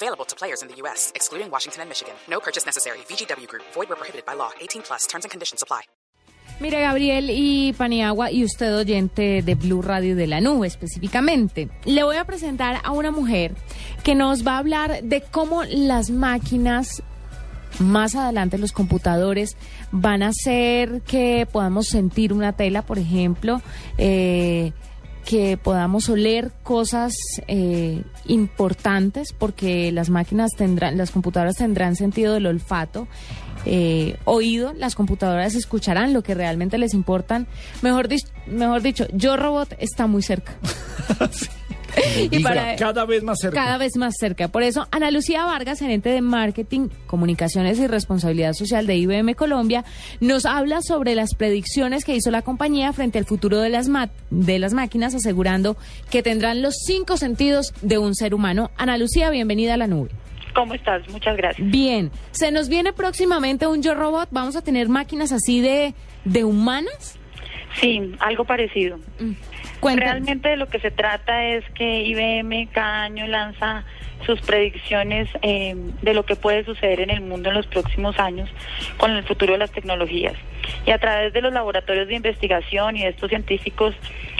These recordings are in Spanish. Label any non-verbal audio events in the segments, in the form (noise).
Available to players in the U.S., excluding Washington and Michigan. No purchase necessary. VGW Group. Void where prohibited by law. 18 plus. Terms and conditions apply. Mire, Gabriel y Paniagua, y usted oyente de Blue Radio de la Nube específicamente, le voy a presentar a una mujer que nos va a hablar de cómo las máquinas, más adelante los computadores, van a hacer que podamos sentir una tela, por ejemplo, eh, que podamos oler cosas eh, importantes, porque las máquinas tendrán, las computadoras tendrán sentido del olfato. Eh, oído, las computadoras escucharán lo que realmente les importan. Mejor, di- mejor dicho, Yo Robot está muy cerca. (laughs) (laughs) (laughs) Y para- cada vez más cerca. Cada vez más cerca. Por eso, Ana Lucía Vargas, gerente de Marketing, Comunicaciones y Responsabilidad Social de IBM Colombia, nos habla sobre las predicciones que hizo la compañía frente al futuro de las, ma- de las máquinas, asegurando que tendrán los cinco sentidos de un ser humano. Ana Lucía, bienvenida a la nube. ¿Cómo estás? Muchas gracias. Bien, se nos viene próximamente un Yo Robot. Vamos a tener máquinas así de, de humanas. Sí, algo parecido. Cuéntanos. Realmente de lo que se trata es que IBM cada año lanza sus predicciones eh, de lo que puede suceder en el mundo en los próximos años con el futuro de las tecnologías. Y a través de los laboratorios de investigación y de estos científicos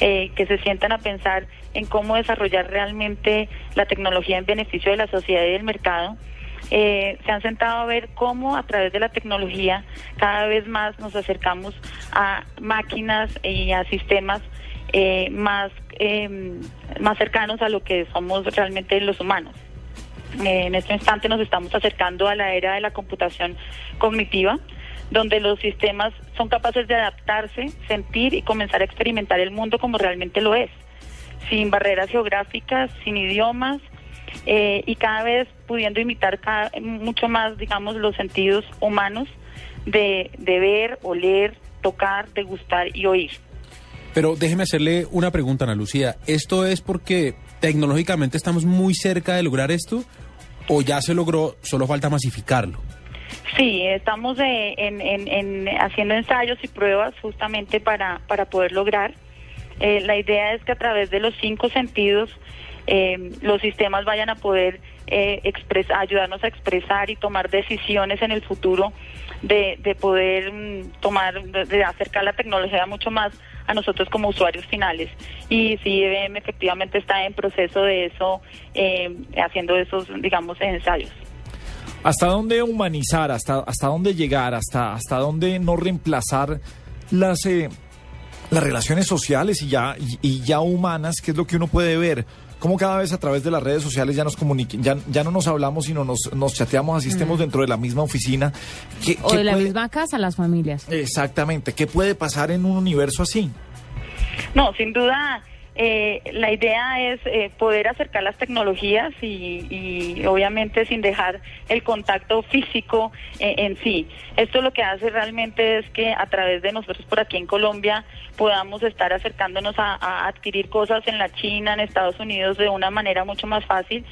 eh, que se sientan a pensar en cómo desarrollar realmente la tecnología en beneficio de la sociedad y del mercado, eh, se han sentado a ver cómo a través de la tecnología cada vez más nos acercamos a máquinas y a sistemas eh, más, eh, más cercanos a lo que somos realmente los humanos. Eh, en este instante nos estamos acercando a la era de la computación cognitiva, donde los sistemas son capaces de adaptarse, sentir y comenzar a experimentar el mundo como realmente lo es, sin barreras geográficas, sin idiomas, eh, y cada vez pudiendo imitar cada- mucho más, digamos, los sentidos humanos de, de ver, oler, tocar, degustar y oír. Pero déjeme hacerle una pregunta, Ana Lucía. ¿Esto es porque tecnológicamente estamos muy cerca de lograr esto o ya se logró, solo falta masificarlo? Sí, estamos eh, en, en- en haciendo ensayos y pruebas justamente para, para poder lograr. Eh, la idea es que a través de los cinco sentidos eh, los sistemas vayan a poder eh, expres- ayudarnos a expresar y tomar decisiones en el futuro de, de poder mm, tomar, de, acercar la tecnología mucho más a nosotros como usuarios finales. Y sí, IBM efectivamente está en proceso de eso, eh, haciendo esos, digamos, ensayos. ¿Hasta dónde humanizar? ¿Hasta, hasta dónde llegar? ¿Hasta, hasta dónde no reemplazar las, eh, las relaciones sociales y ya, y, y ya humanas? ¿Qué es lo que uno puede ver? Cómo cada vez a través de las redes sociales ya nos comuniquen, ya, ya no nos hablamos, sino nos, nos chateamos, así estemos dentro de la misma oficina. ¿Qué, O qué de la puede- misma casa, las familias. Exactamente. ¿Qué puede pasar en un universo así? No, sin duda, eh, la idea es eh, poder acercar las tecnologías y, obviamente sin dejar el contacto físico eh, en sí. Esto lo que hace realmente es que a través de nosotros por aquí en Colombia podamos estar acercándonos a, adquirir cosas en la China, en Estados Unidos de una manera mucho más fácil,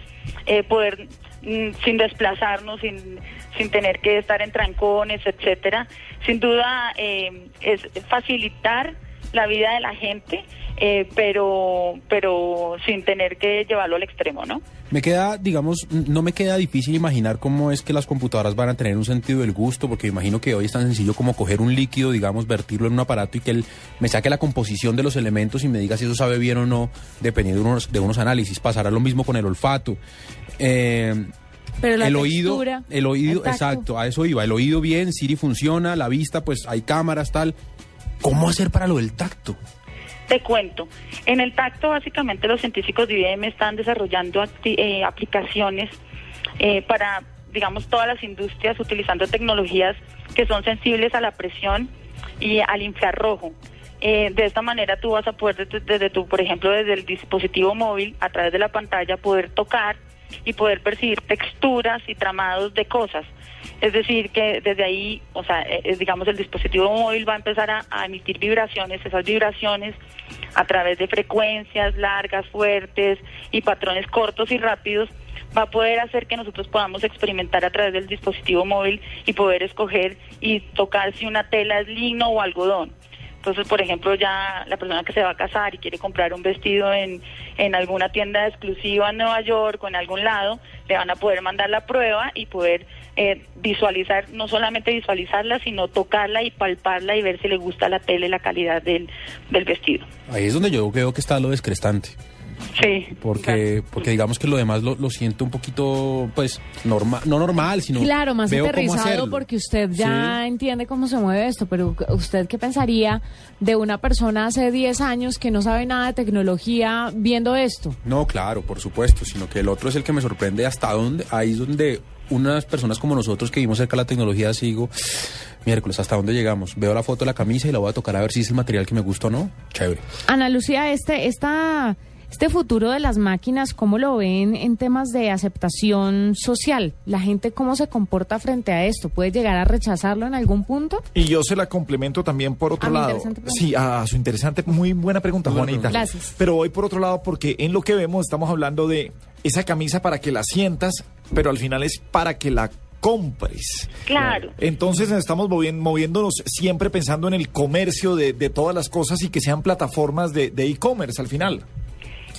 poder mm, sin desplazarnos, sin, sin tener que estar en trancones, etcétera. Sin duda es facilitar la vida de la gente, eh, pero, pero sin tener que llevarlo al extremo, ¿no? Me queda, digamos, no me queda difícil imaginar cómo es que las computadoras van a tener un sentido del gusto, porque imagino que hoy es tan sencillo como coger un líquido, digamos, vertirlo en un aparato y que él me saque la composición de los elementos y me diga si eso sabe bien o no, dependiendo de unos, de unos análisis. Pasará lo mismo con el olfato. Eh, Pero la el oído, el oído, el exacto, a eso iba. El oído bien, Siri funciona, la vista, pues hay cámaras, tal. ¿Cómo hacer para lo del tacto? Te cuento, en el tacto básicamente los científicos de IBM están desarrollando eh, aplicaciones eh, para, digamos, todas las industrias utilizando tecnologías que son sensibles a la presión y al infrarrojo. Eh, de esta manera tú vas a poder desde tu, por ejemplo, desde el dispositivo móvil, a través de la pantalla, poder tocar y poder percibir texturas y tramados de cosas. Es decir, que desde ahí, o sea, eh, digamos, el dispositivo móvil va a empezar a, a, emitir vibraciones, esas vibraciones a través de frecuencias largas, fuertes y patrones cortos y rápidos, va a poder hacer que nosotros podamos experimentar a través del dispositivo móvil y poder escoger y tocar si una tela es lino o algodón. Entonces, por ejemplo, ya la persona que se va a casar y quiere comprar un vestido en, en alguna tienda exclusiva en Nueva York o en algún lado, le van a poder mandar la prueba y poder eh, visualizar, no solamente visualizarla, sino tocarla y palparla y ver si le gusta la tela y la calidad del, del vestido. Ahí es donde yo veo que está lo descrestante. Sí. Porque, porque digamos que lo demás lo, lo siento un poquito, pues, normal, no normal, sino. Claro, más veo aterrizado porque usted ya entiende cómo se mueve esto, pero ¿usted qué pensaría de una persona hace 10 años que no sabe nada de tecnología viendo esto? No, claro, por supuesto, sino que el otro es el que me sorprende hasta dónde, ahí es donde unas personas como nosotros que vivimos cerca de la tecnología, sigo, miércoles, ¿hasta dónde llegamos? Veo la foto de la camisa y la voy a tocar a ver si es el material que me gusta o no. Chévere. Ana Lucía, este, esta, este futuro de las máquinas, ¿cómo lo ven en temas de aceptación social? ¿La gente cómo se comporta frente a esto? ¿Puede llegar a rechazarlo en algún punto? Y yo se la complemento también por otro A mi lado. Sí, a su interesante, muy buena pregunta, Muy Juanita. Gracias. Pero voy por otro lado porque en lo que vemos estamos hablando de esa camisa para que la sientas, pero al final es para que la compres. Claro. Entonces estamos movi- moviéndonos siempre pensando en el comercio de, de todas las cosas y que sean plataformas de de e-commerce al final.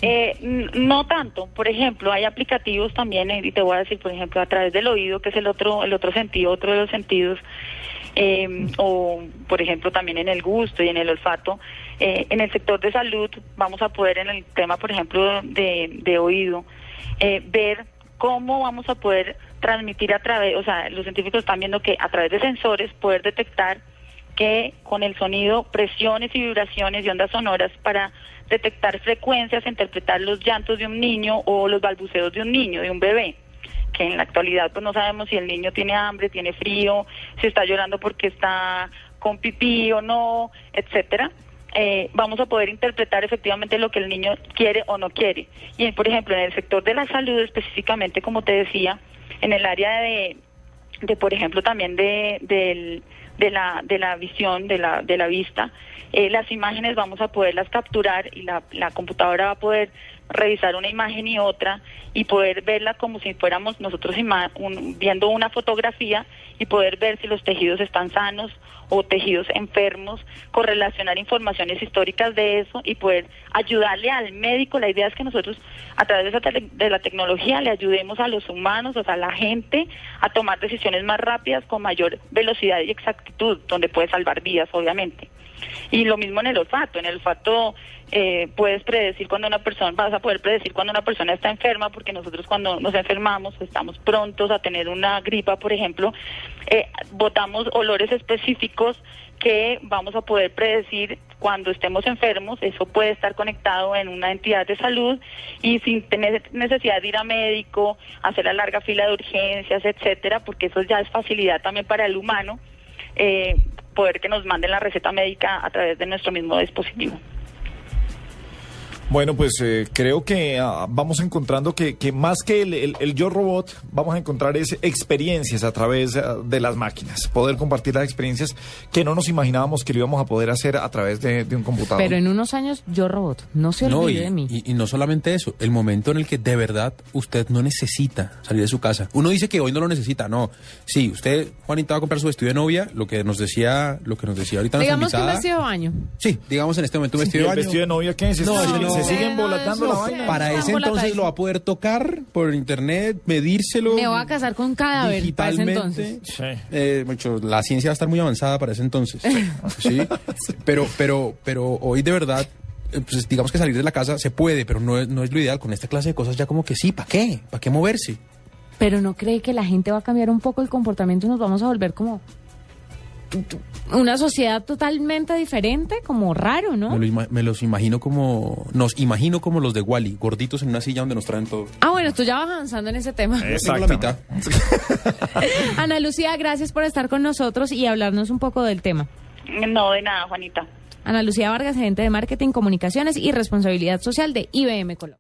Eh, no tanto. Por ejemplo, hay aplicativos también, eh, y te voy a decir, por ejemplo, a través del oído, que es el otro, el otro sentido, otro de los sentidos, eh, o por ejemplo también en el gusto y en el olfato. Eh, en el sector de salud vamos a poder, en el tema, por ejemplo, de, de oído, eh, ver cómo vamos a poder transmitir a través, o sea, los científicos están viendo que a través de sensores poder detectar que con el sonido presiones y vibraciones y ondas sonoras para detectar frecuencias, interpretar los llantos de un niño o los balbuceos de un niño, de un bebé, que en la actualidad pues no sabemos si el niño tiene hambre, tiene frío, si está llorando porque está con pipí o no, etcétera. Eh, vamos a poder interpretar efectivamente lo que el niño quiere o no quiere. Y por ejemplo, en el sector de la salud específicamente, como te decía, en el área de, de por ejemplo también de, del- de la de la visión de la de la vista. Eh, las imágenes vamos a poderlas capturar y la, la computadora va a poder revisar una imagen y otra y poder verla como si fuéramos nosotros viendo una fotografía y poder ver si los tejidos están sanos o tejidos enfermos, correlacionar informaciones históricas de eso y poder ayudarle al médico. La idea es que nosotros a través de, esa de la tecnología le ayudemos a los humanos, o sea, a la gente, a tomar decisiones más rápidas con mayor velocidad y exactitud, donde puede salvar vidas, obviamente. Y lo mismo en el olfato. En el olfato eh, puedes predecir cuando una persona, vas a poder predecir cuando una persona está enferma, porque nosotros cuando nos enfermamos estamos prontos a tener una gripa, por ejemplo, eh, botamos olores específicos que vamos a poder predecir cuando estemos enfermos. Eso puede estar conectado en una entidad de salud y sin tener necesidad de ir a médico, hacer la larga fila de urgencias, etcétera, porque eso ya es facilidad también para el humano. Eh, poder que nos manden la receta médica a través de nuestro mismo dispositivo. Bueno, pues eh, creo que ah, vamos encontrando que, que más que el, el- el yo robot, vamos a encontrar es experiencias a través ah, de las máquinas, poder compartir las experiencias que no nos imaginábamos que lo íbamos a poder hacer a través de, de un computador. Pero en unos años yo robot, no se No, olvide y, de mí. y- y no solamente eso, el momento en el que de verdad usted no necesita salir de su casa. Uno dice que hoy no lo necesita, no. Sí, usted, Juanita, va a comprar su vestido de novia, lo que nos decía, lo que nos decía ahorita Digamos que un vestido de baño. Sí, digamos en este momento un ¿Y vestido de el baño. vestido de novia qué es? No, ¿Se, ese siguen- no. Se siguen volatando la vaina? Para ese entonces lo va a poder tocar por internet, medírselo. Me voy a casar con un cadáver para ese digitalmente. entonces. Sí. Eh, mucho, la ciencia va a estar muy avanzada para ese entonces. sí. (laughs) Pero, pero, pero hoy de verdad, eh, pues digamos que salir de la casa se puede, pero no es, no es lo ideal. Con esta clase de cosas ya como que sí, ¿para qué? ¿Para qué moverse? Pero no cree que la gente va a cambiar un poco el comportamiento y nos vamos a volver como una sociedad totalmente diferente, como raro, ¿no? Me, lo ima- me los imagino como, nos imagino como los de Wally, gorditos en una silla donde nos traen todo. Ah, bueno, tú ya vas avanzando en ese tema. La mitad. (laughs) Ana Lucía, gracias por estar con nosotros y hablarnos un poco del tema. No, de nada, Juanita. Ana Lucía Vargas, gerente de marketing, comunicaciones y responsabilidad social de IBM Colombia.